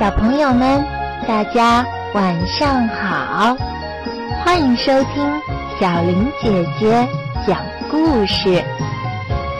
小朋友们，大家晚上好！欢迎收听小林姐姐讲故事。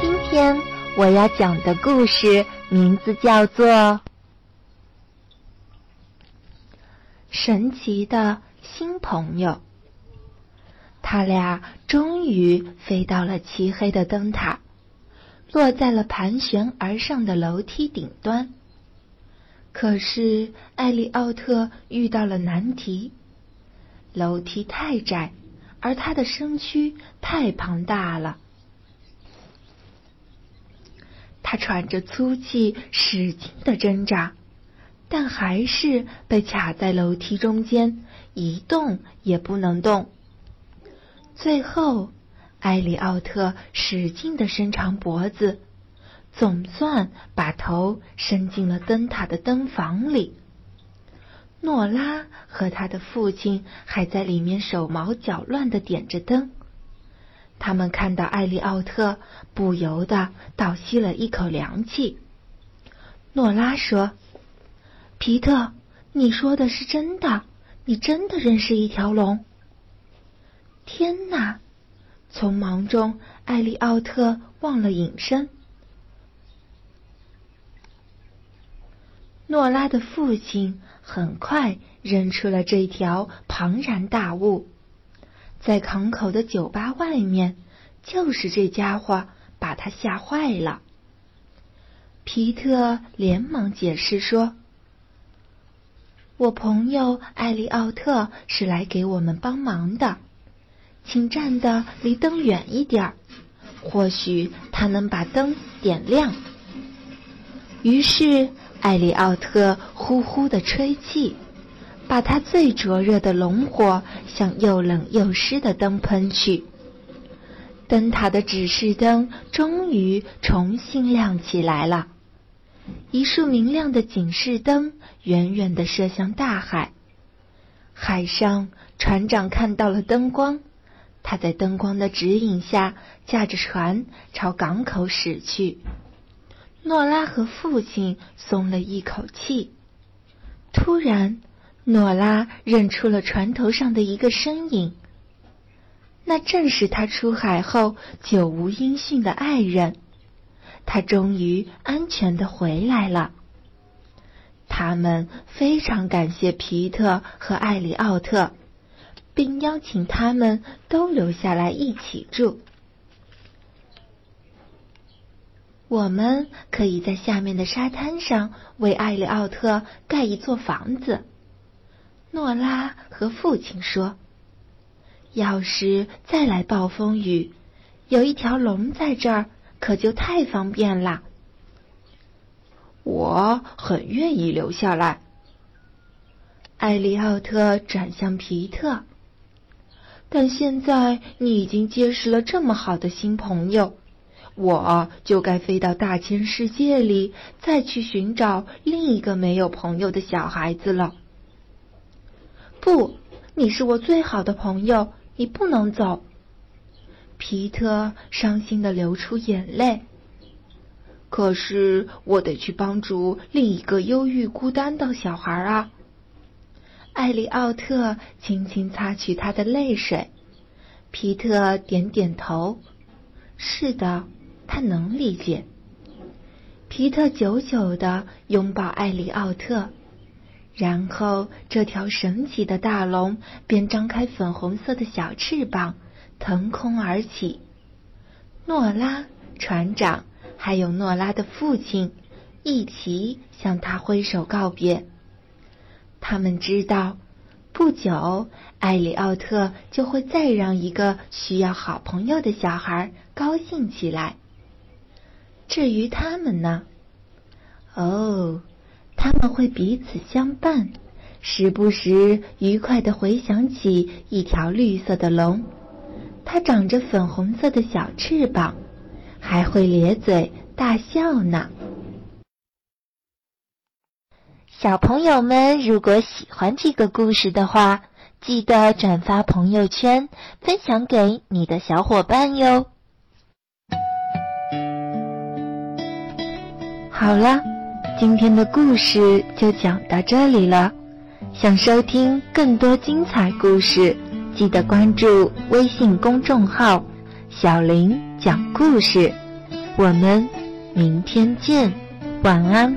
今天我要讲的故事名字叫做《神奇的新朋友》。他俩终于飞到了漆黑的灯塔，落在了盘旋而上的楼梯顶端。可是艾利奥特遇到了难题，楼梯太窄，而他的身躯太庞大了。他喘着粗气，使劲的挣扎，但还是被卡在楼梯中间，一动也不能动。最后，艾利奥特使劲的伸长脖子。总算把头伸进了灯塔的灯房里。诺拉和他的父亲还在里面手忙脚乱的点着灯。他们看到艾利奥特，不由得倒吸了一口凉气。诺拉说：“皮特，你说的是真的？你真的认识一条龙？”天哪！匆忙中，艾利奥特忘了隐身。诺拉的父亲很快认出了这条庞然大物，在港口的酒吧外面，就是这家伙把他吓坏了。皮特连忙解释说：“我朋友艾利奥特是来给我们帮忙的，请站的离灯远一点儿，或许他能把灯点亮。”于是。艾里奥特呼呼的吹气，把他最灼热的龙火向又冷又湿的灯喷去。灯塔的指示灯终于重新亮起来了，一束明亮的警示灯远远的射向大海。海上船长看到了灯光，他在灯光的指引下驾着船朝港口驶去。诺拉和父亲松了一口气。突然，诺拉认出了船头上的一个身影，那正是他出海后久无音讯的爱人。他终于安全的回来了。他们非常感谢皮特和艾里奥特，并邀请他们都留下来一起住。我们可以在下面的沙滩上为艾利奥特盖一座房子。诺拉和父亲说：“要是再来暴风雨，有一条龙在这儿，可就太方便了。”我很愿意留下来。艾利奥特转向皮特，但现在你已经结识了这么好的新朋友。我就该飞到大千世界里，再去寻找另一个没有朋友的小孩子了。不，你是我最好的朋友，你不能走。皮特伤心的流出眼泪。可是我得去帮助另一个忧郁孤单的小孩啊。艾利奥特轻轻擦去他的泪水。皮特点点头。是的。他能理解。皮特久久的拥抱艾里奥特，然后这条神奇的大龙便张开粉红色的小翅膀，腾空而起。诺拉船长还有诺拉的父亲一起向他挥手告别。他们知道，不久艾里奥特就会再让一个需要好朋友的小孩高兴起来。至于他们呢？哦，他们会彼此相伴，时不时愉快的回想起一条绿色的龙，它长着粉红色的小翅膀，还会咧嘴大笑呢。小朋友们，如果喜欢这个故事的话，记得转发朋友圈，分享给你的小伙伴哟。好了，今天的故事就讲到这里了。想收听更多精彩故事，记得关注微信公众号“小林讲故事”。我们明天见，晚安。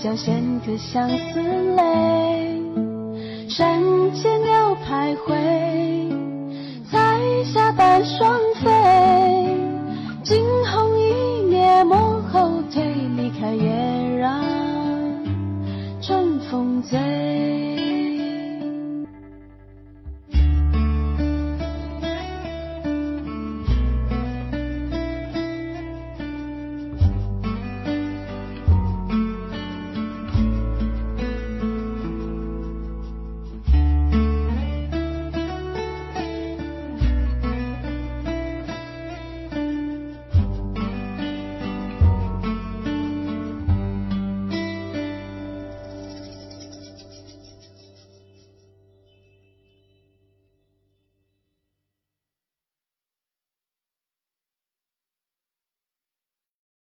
露，嘴角衔颗相思泪。山间鸟